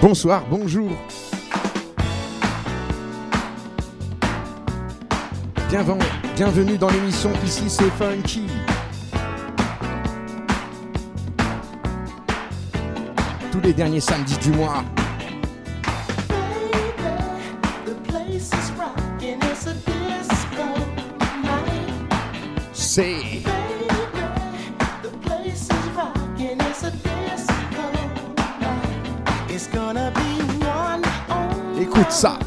Bonsoir, bonjour. Bienvenue dans l'émission Ici c'est Funky. Tous les derniers samedis du mois, say. Écoute ça.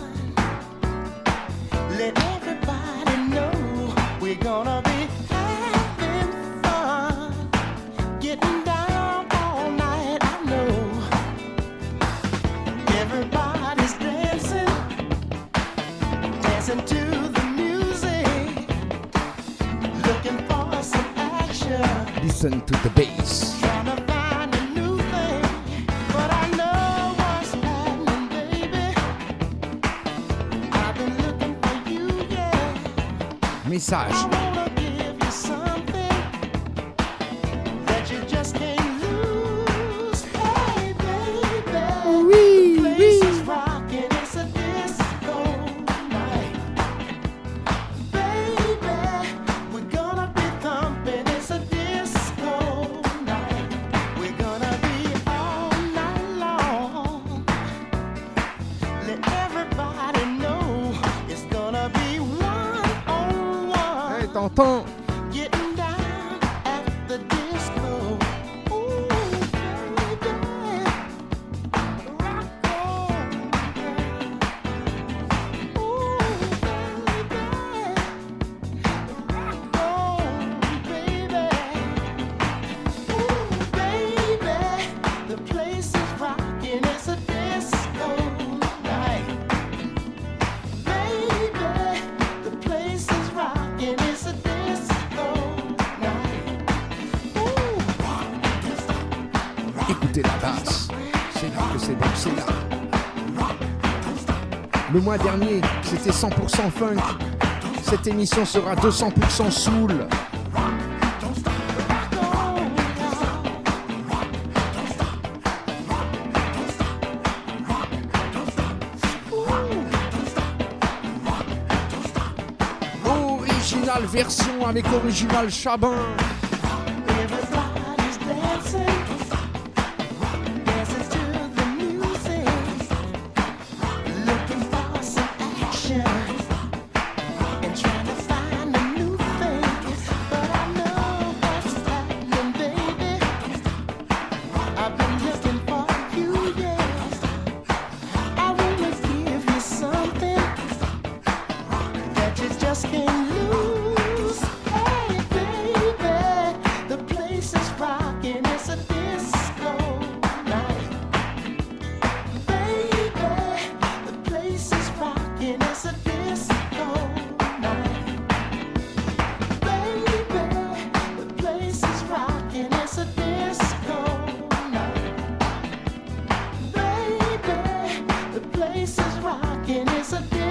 message. dernier, c'était 100% funk. Cette émission sera 200% soul. version avec original Chabin. essa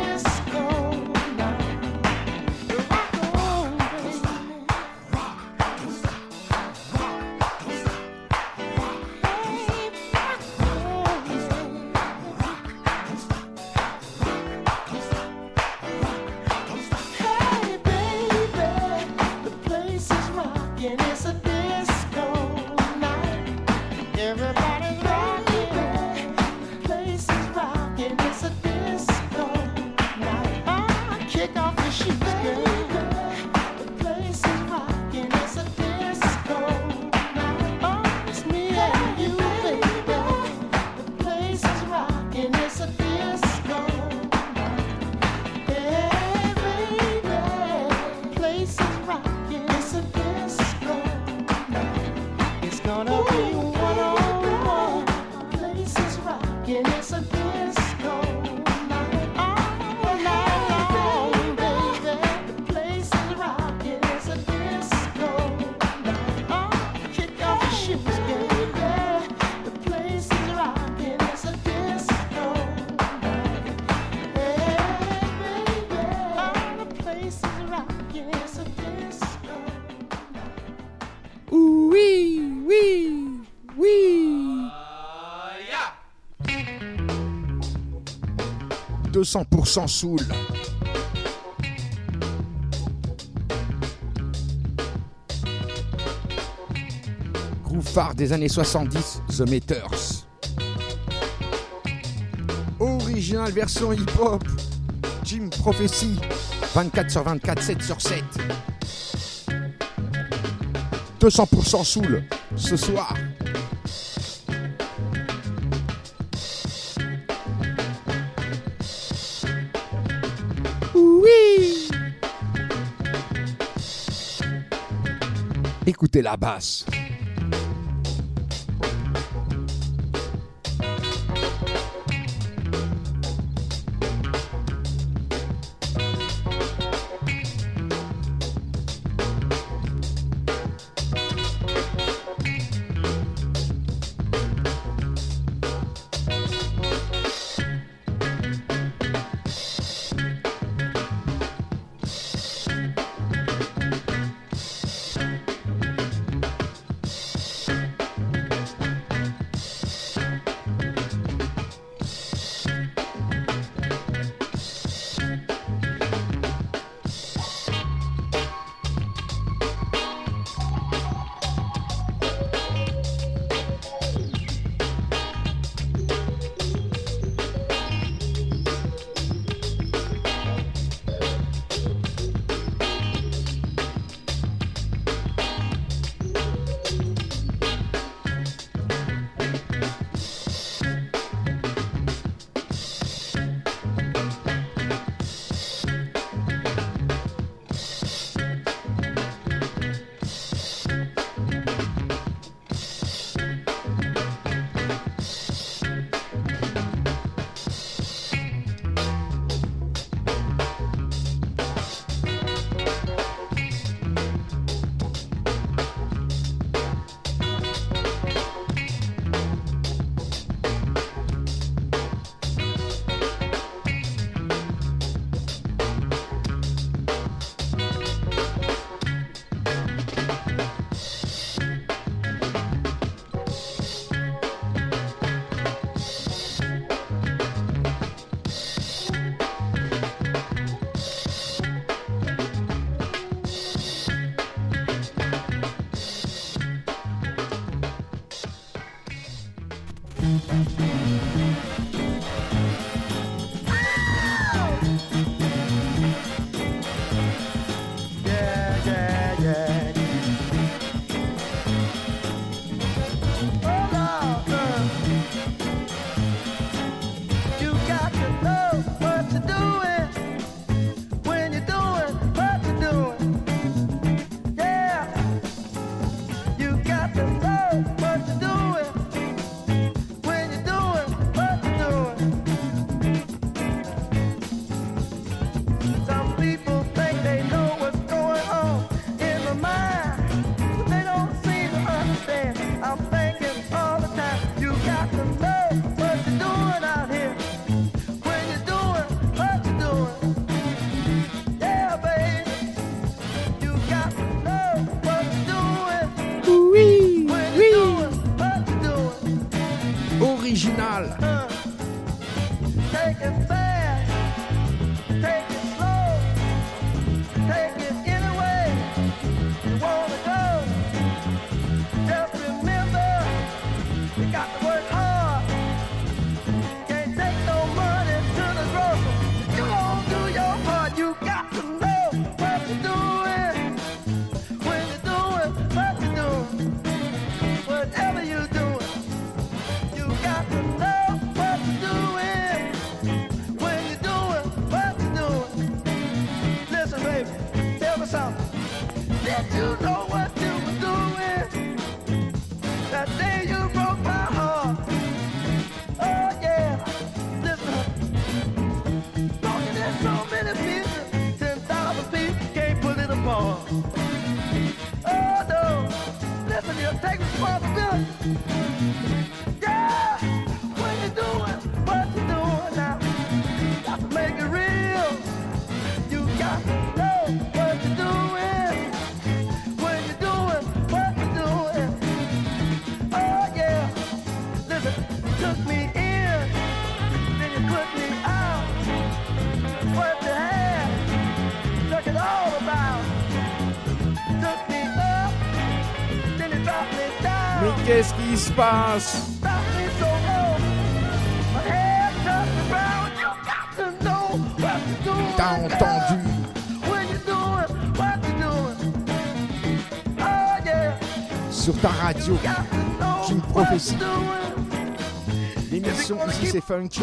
200% soul. Groove phare des années 70, The Meters. Original version hip-hop, Jim Prophecy, 24 sur 24, 7 sur 7. 200% soul, ce soir. écouter la basse. passe T'as entendu Sur ta radio, une prophétie. L'émission ici c'est funky.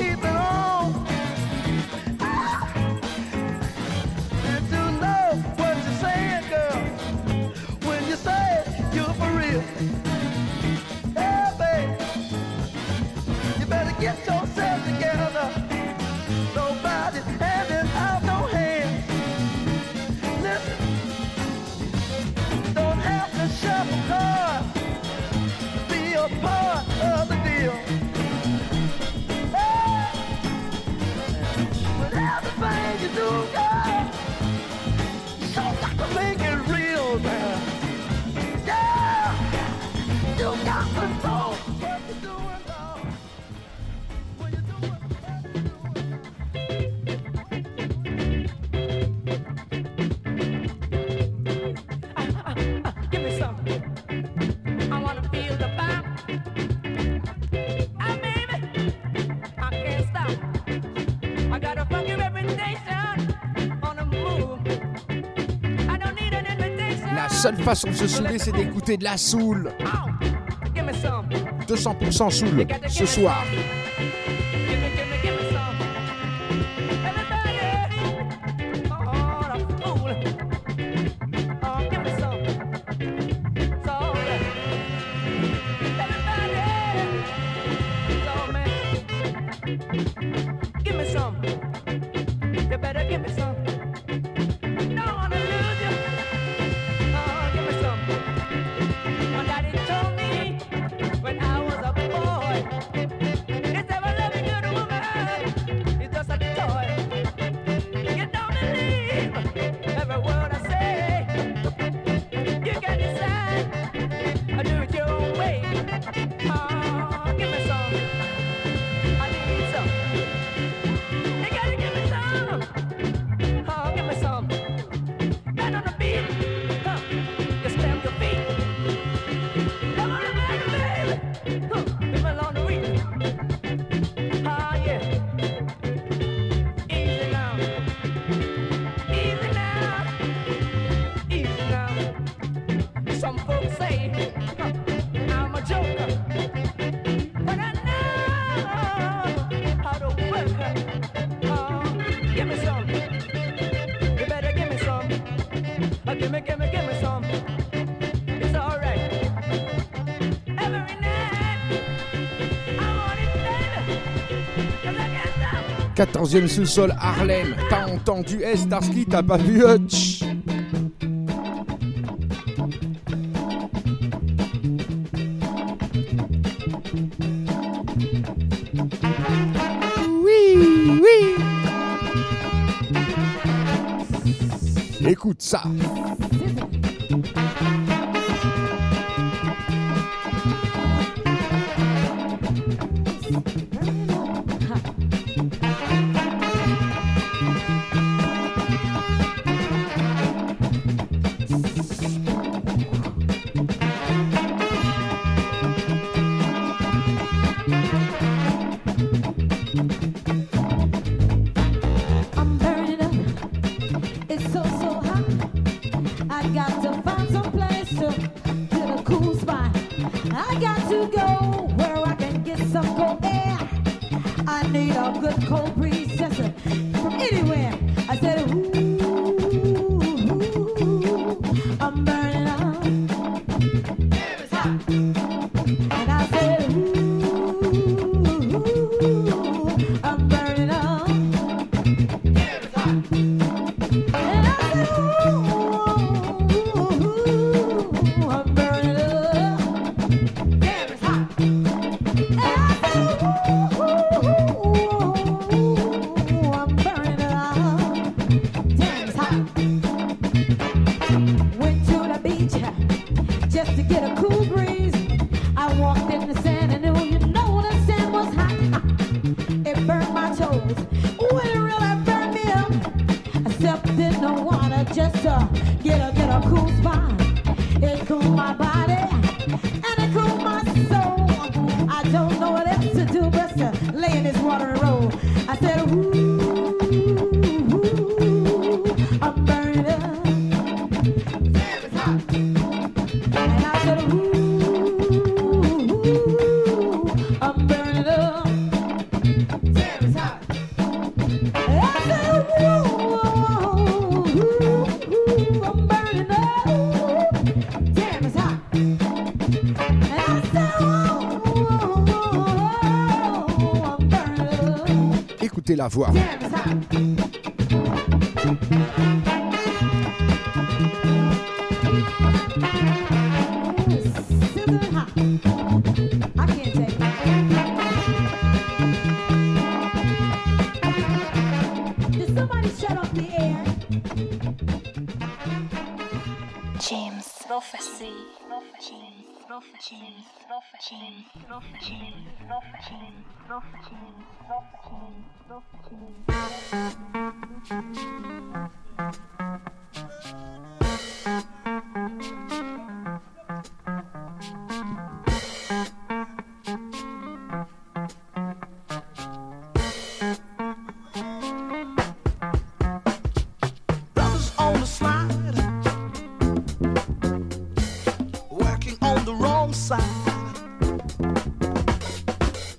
do façon de se saouler, c'est d'écouter de la soul. 200% soul ce soir. 14e sous-sol Harlem. T'as entendu S, Starsky, t'as pas vu euh, Hutch Oui, oui. Écoute ça. voir.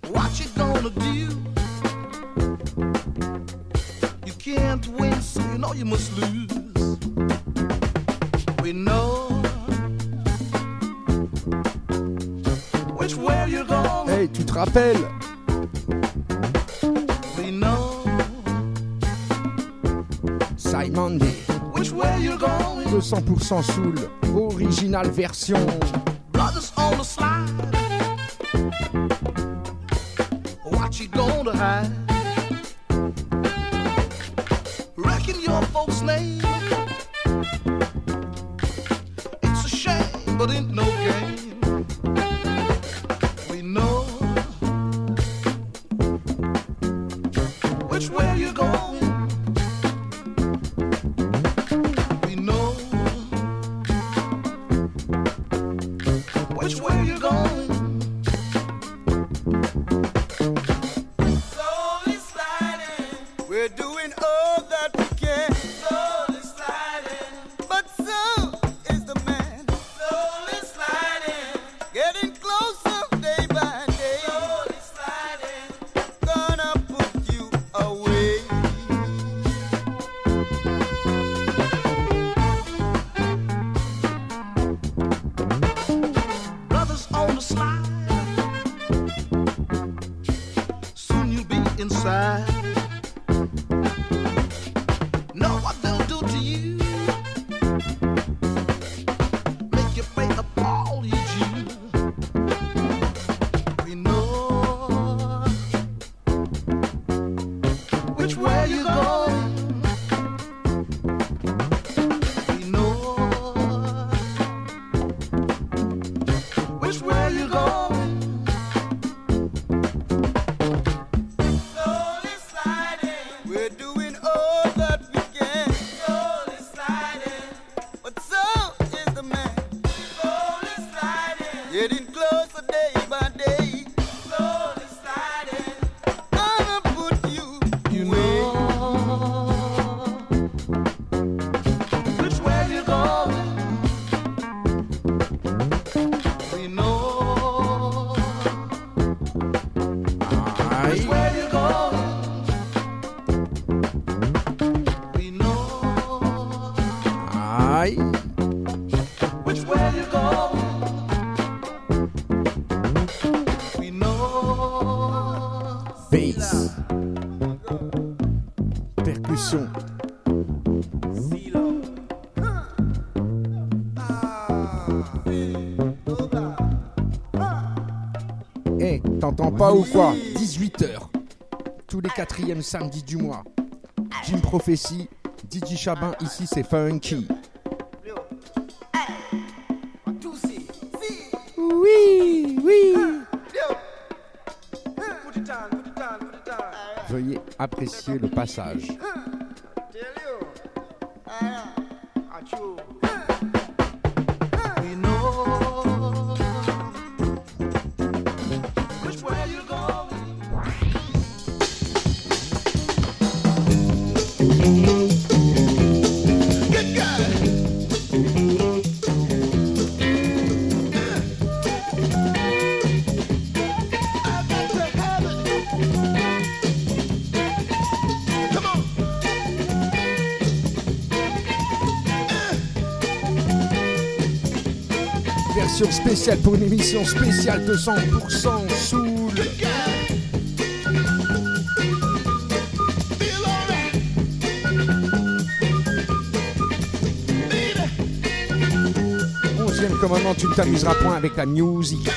What gonna do? You can't win, you must lose. We know. Hey, tu te rappelles? We know Simon D. Which way going? 200% soul, original version. ou quoi 18h, tous les quatrièmes samedis du mois. Jim Prophecy, DJ Chabin, ici c'est Funky. Oui, oui. Veuillez apprécier le passage. émission spéciale pour une émission spéciale de 100% soul. Onzième commandement, tu ne t'amuseras point avec la musique.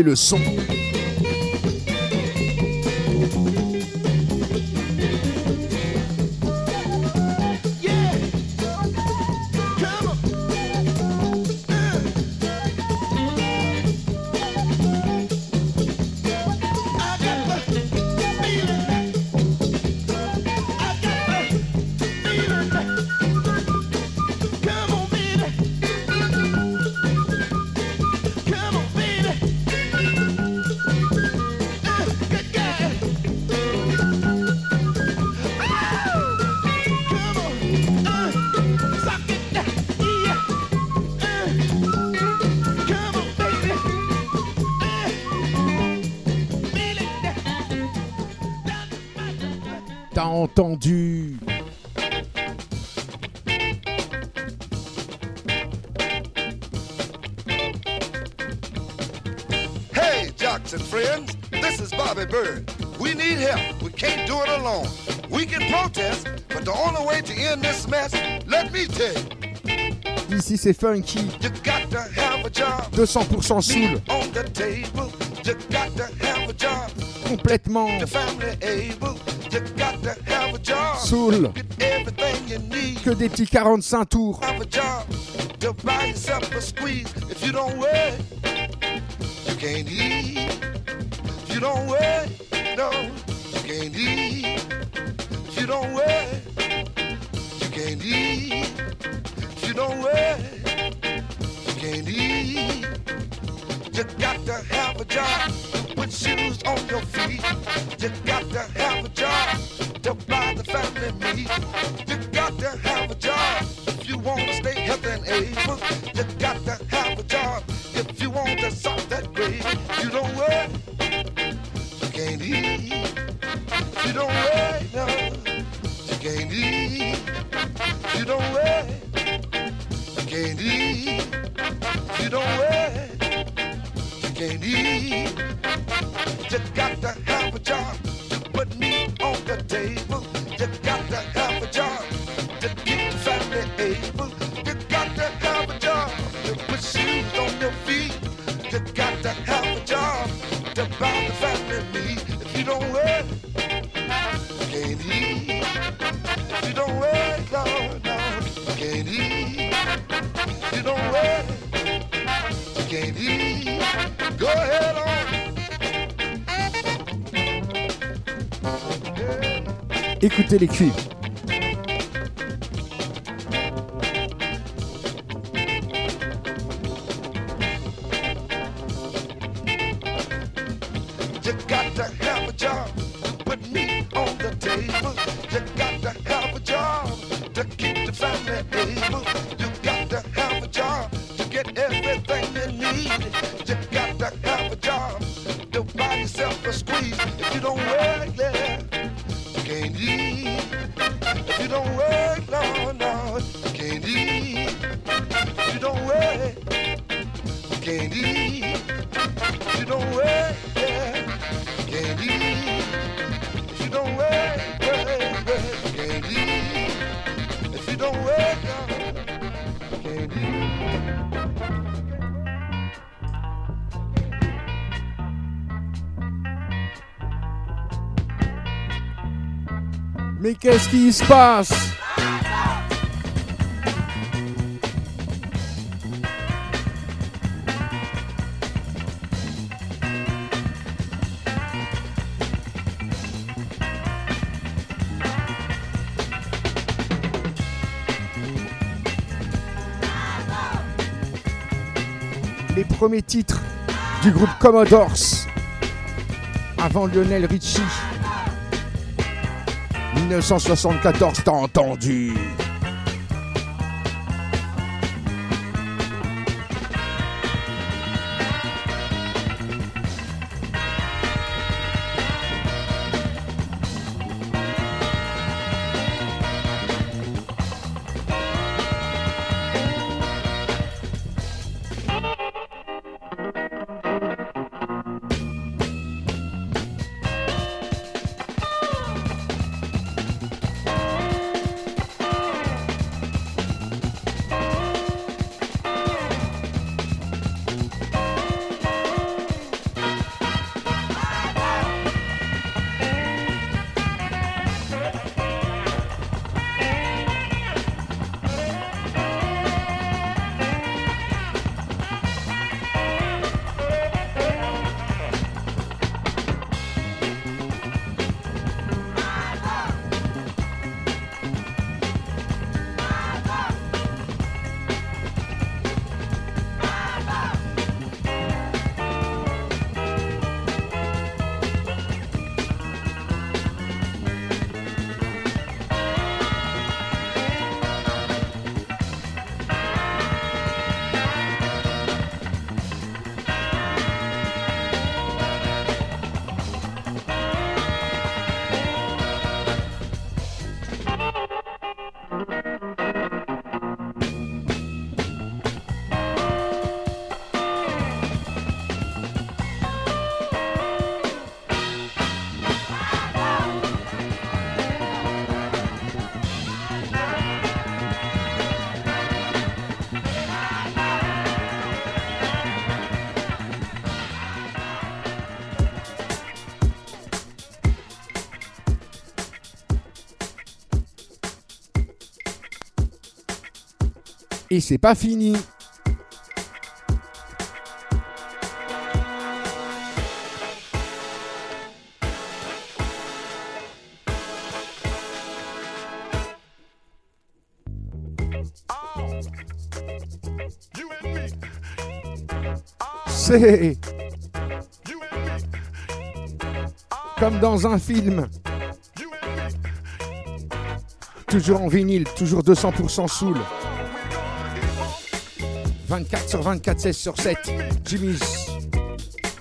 le son. entendu. Hey, jocks and friends, this is Bobby Bird. We need help. We can't do it alone. We can protest, but the only way to end this mess, let me tell you. Ici c'est funky. 200% soul. Complètement. Soul. Que des petits 45 tours. You got to have a job. Put shoes on your feet. You got to écouter les cuivres. Qu'est-ce qui se passe? Les premiers titres du groupe Commodores avant Lionel Richie. 1974, t'as entendu Et c'est pas fini. C'est comme dans un film. Toujours en vinyle, toujours 200% soul. 24 sur 24, 16 sur 7. Jimmy's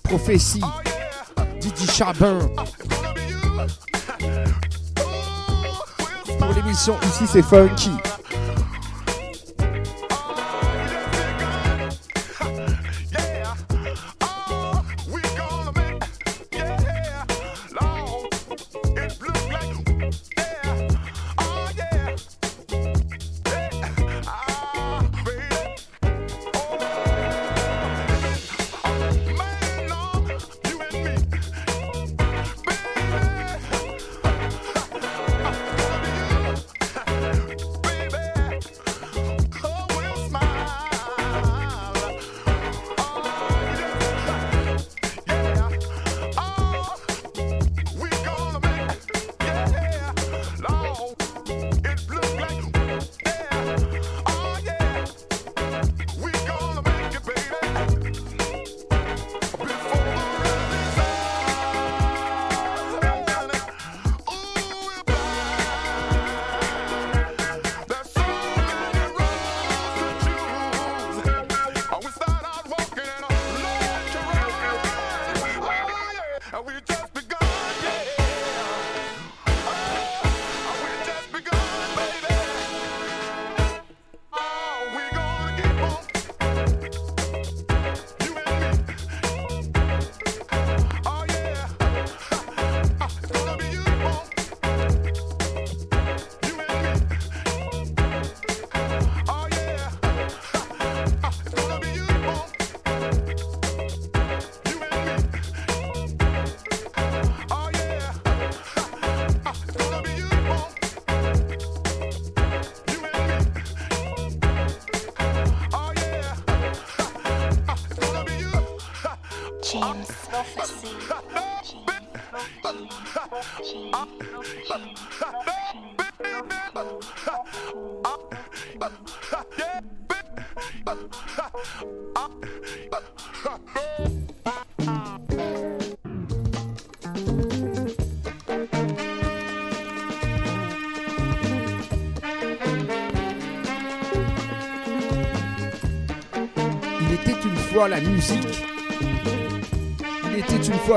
Prophétie. Didi Chabin. Pour l'émission, ici c'est Funky.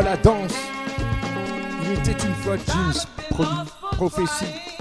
la danse. Il était une fois jeans, prophétie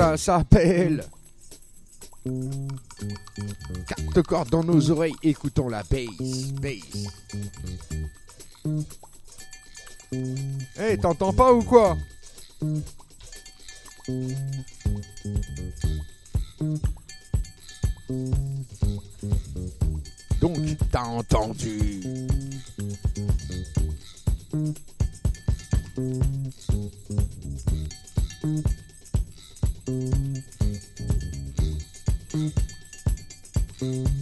ça s'appelle. Carte corde dans nos oreilles, écoutons la bass, bass. Eh, hey, t'entends pas ou quoi? Donc, t'as entendu Mm-hmm.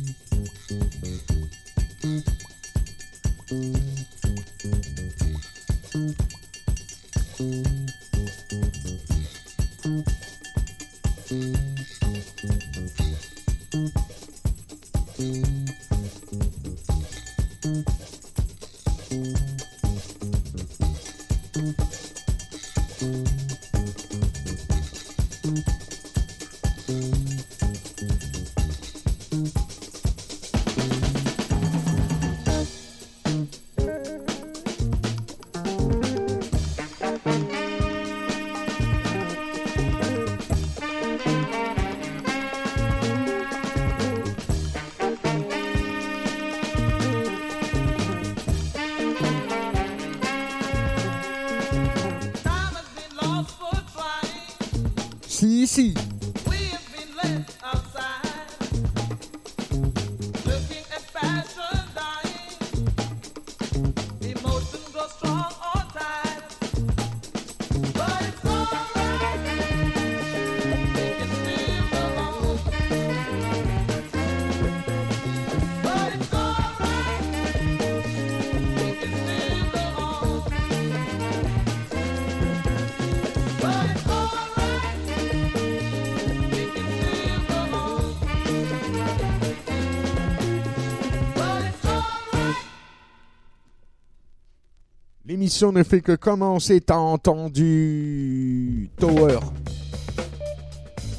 l'émission ne fait que commencer, t'as entendu Tower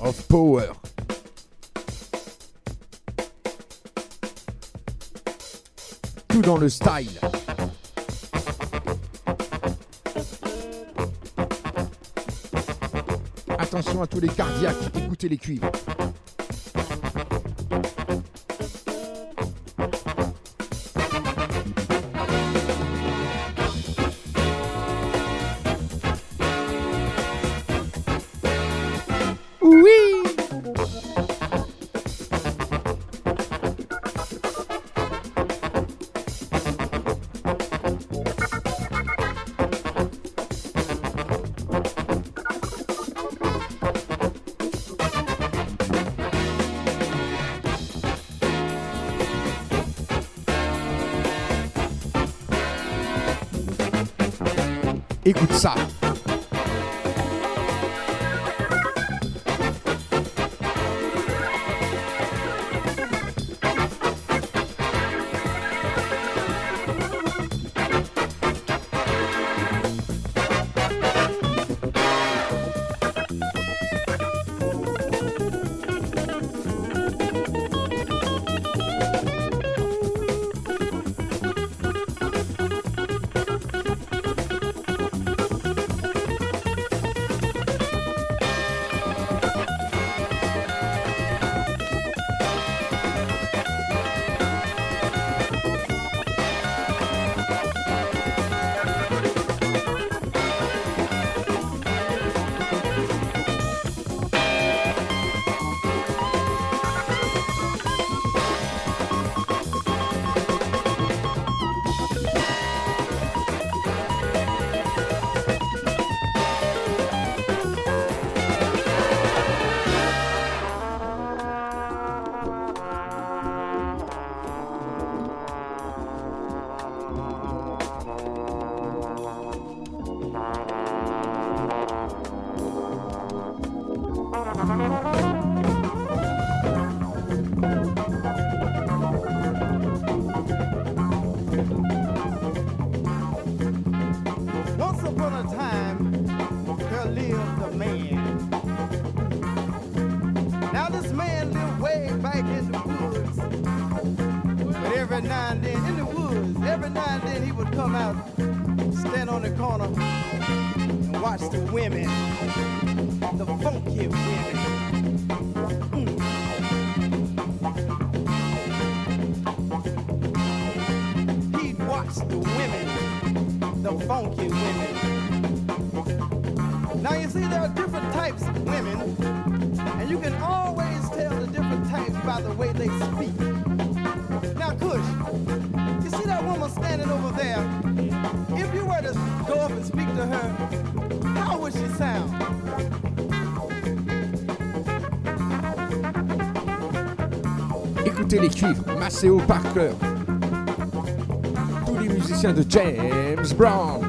of Power. Tout dans le style. Attention à tous les cardiaques, écoutez les cuivres. e Kutsar. standing over there, if you were to go up and speak to her, how would she sound? écoutez les cuivres, Maceo Parker, tous les musiciens de James Brown.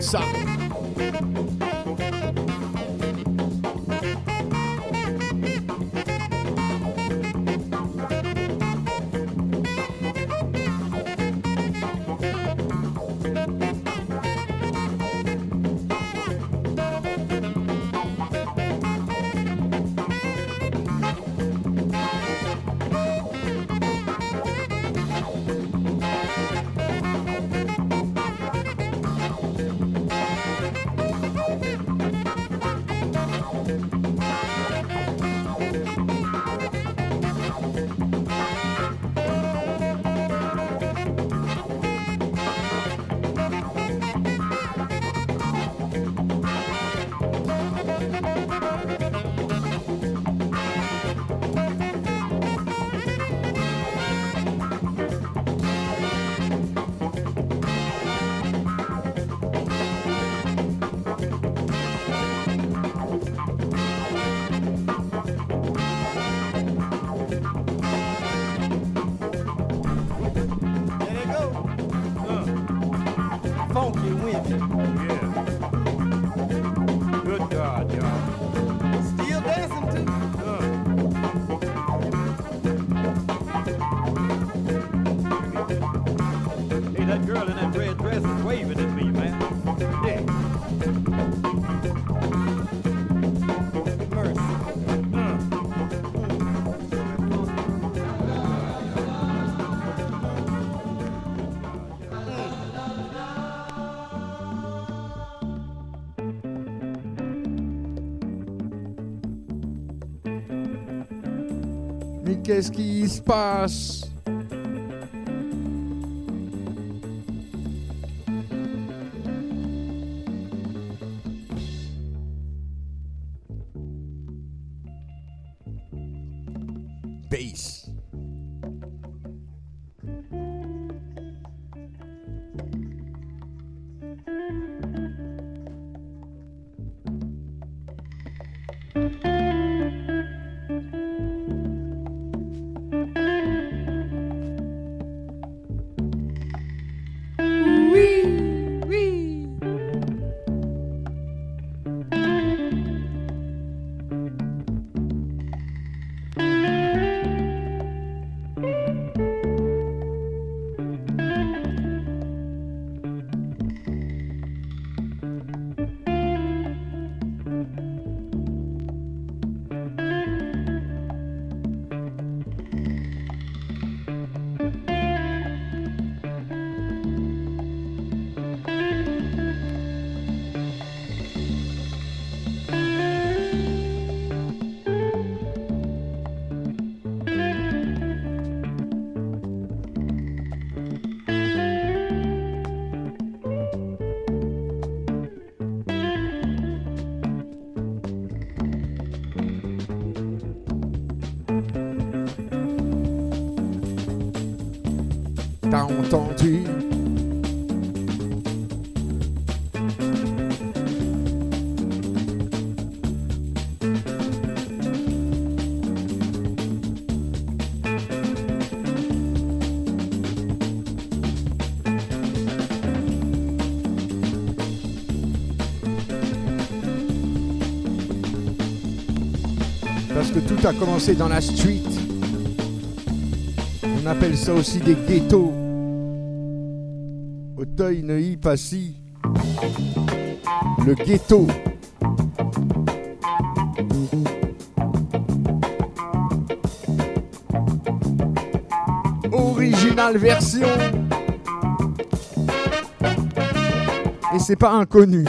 Écoute Mais qu'est-ce qui Parce que tout a commencé dans la street. On appelle ça aussi des ghettos. Auteuil, Neuilly, Passy. Le ghetto. Original version. Et c'est pas inconnu.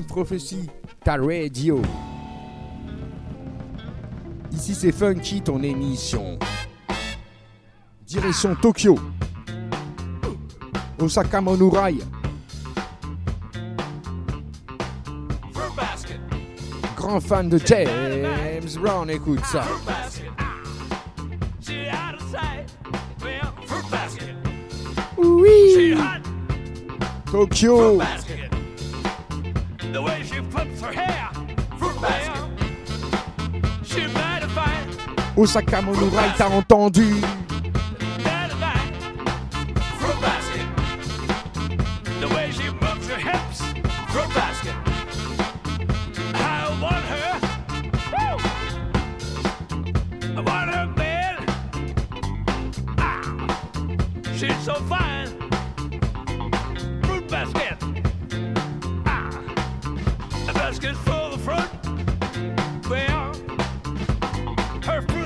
Living Prophecy, ta radio. Ici c'est Funky, ton émission. Direction Tokyo. Osaka Monurai. Grand fan de James Brown, écoute ça. Oui. Tokyo. Osaka Monorail, t'as entendu she's so fine. Fruit basket. Ah! Basket full of fruit. Well, her fruit.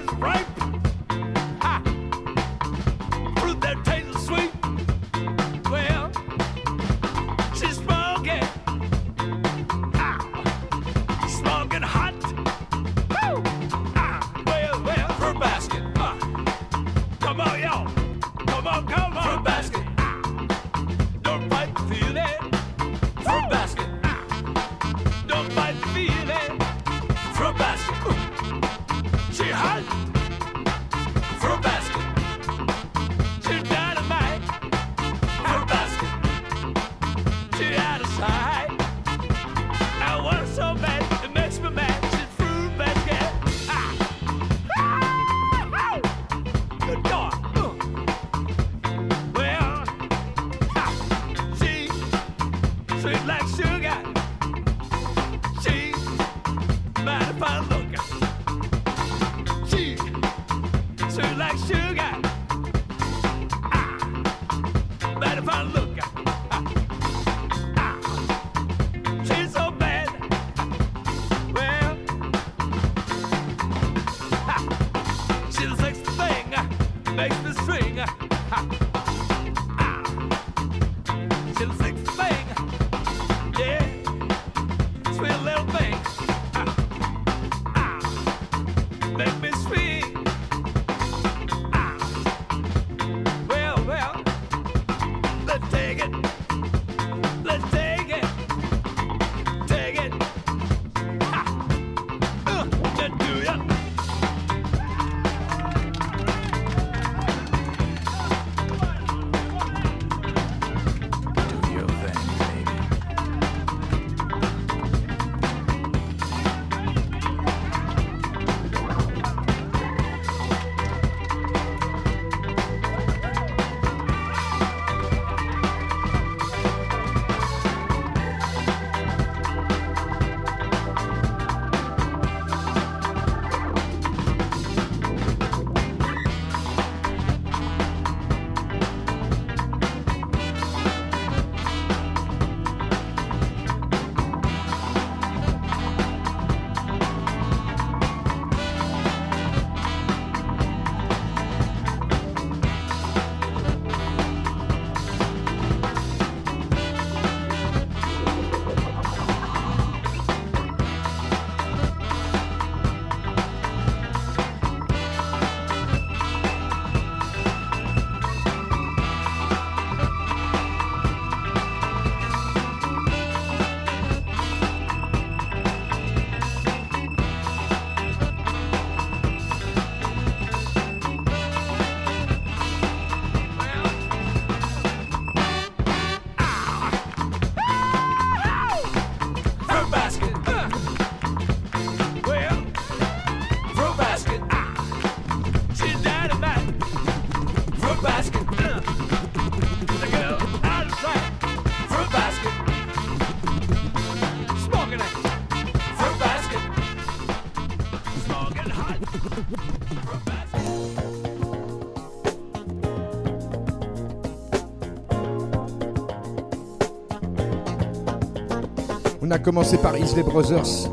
a commencé par Isley Brothers,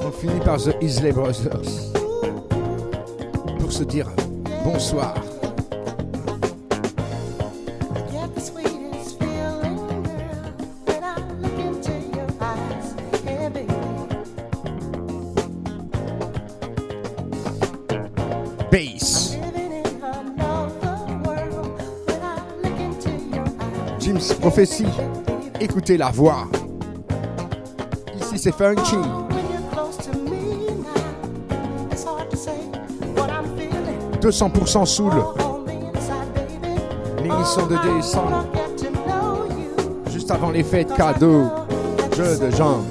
on finit par The Isley Brothers pour se dire bonsoir. prophétie. Écoutez la voix. C'est funky. 200% soul. L'émission de décembre. Juste avant les fêtes cadeaux. Jeu de jambes.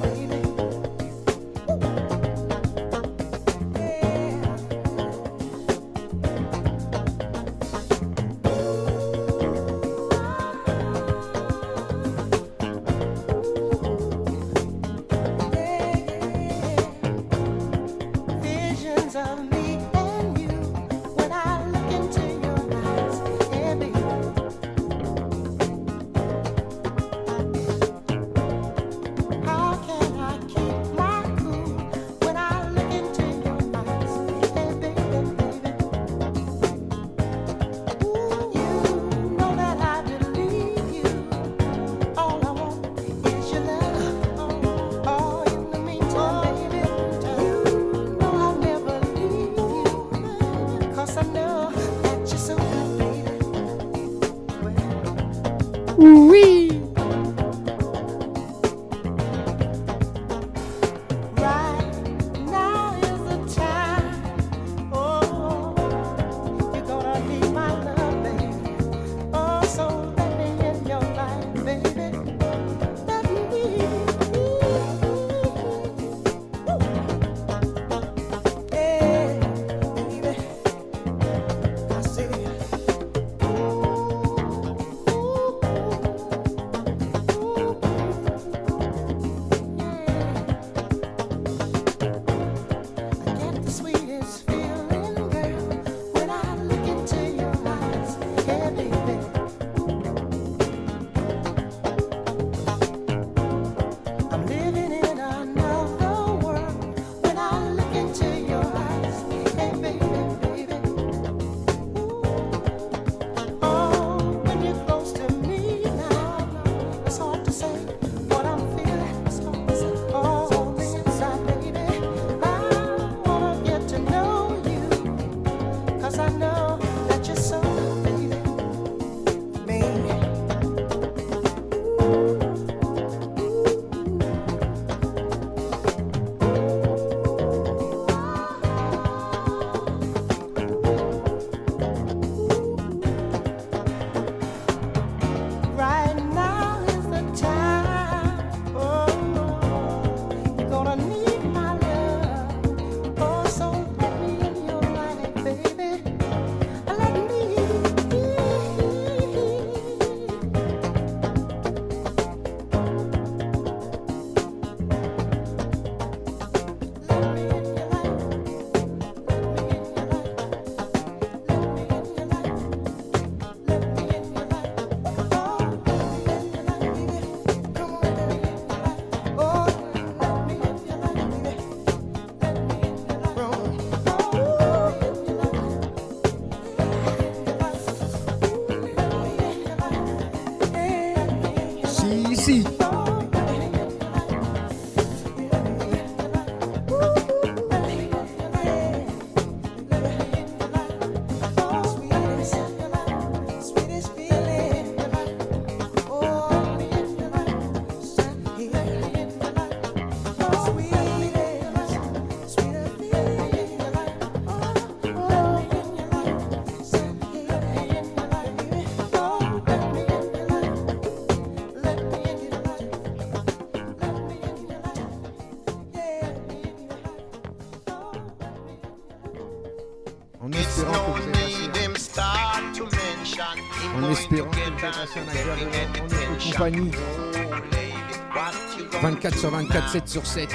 24 sur 24, 7 sur 7.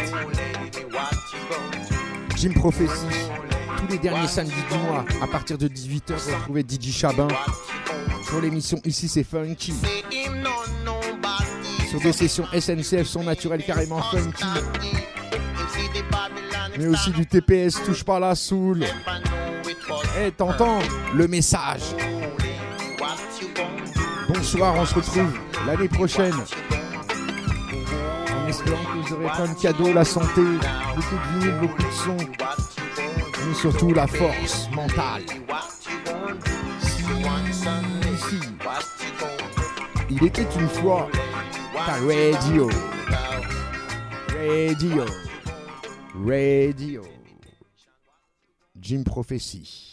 Jim Prophecy, tous les derniers samedis du mois, à partir de 18h, vous retrouvez DJ Chabin sur l'émission Ici c'est Funky. Sur des sessions SNCF sont naturelles carrément funky. Mais aussi du TPS, touche pas la soul. Eh, hey, t'entends le message. Bonsoir, on se retrouve l'année prochaine. En espérant que vous aurez plein de cadeaux, la santé, beaucoup de vinyles, beaucoup de sons, mais surtout la force mentale. Ici, il était une fois ta radio. Radio. Radio. Jim Prophecy.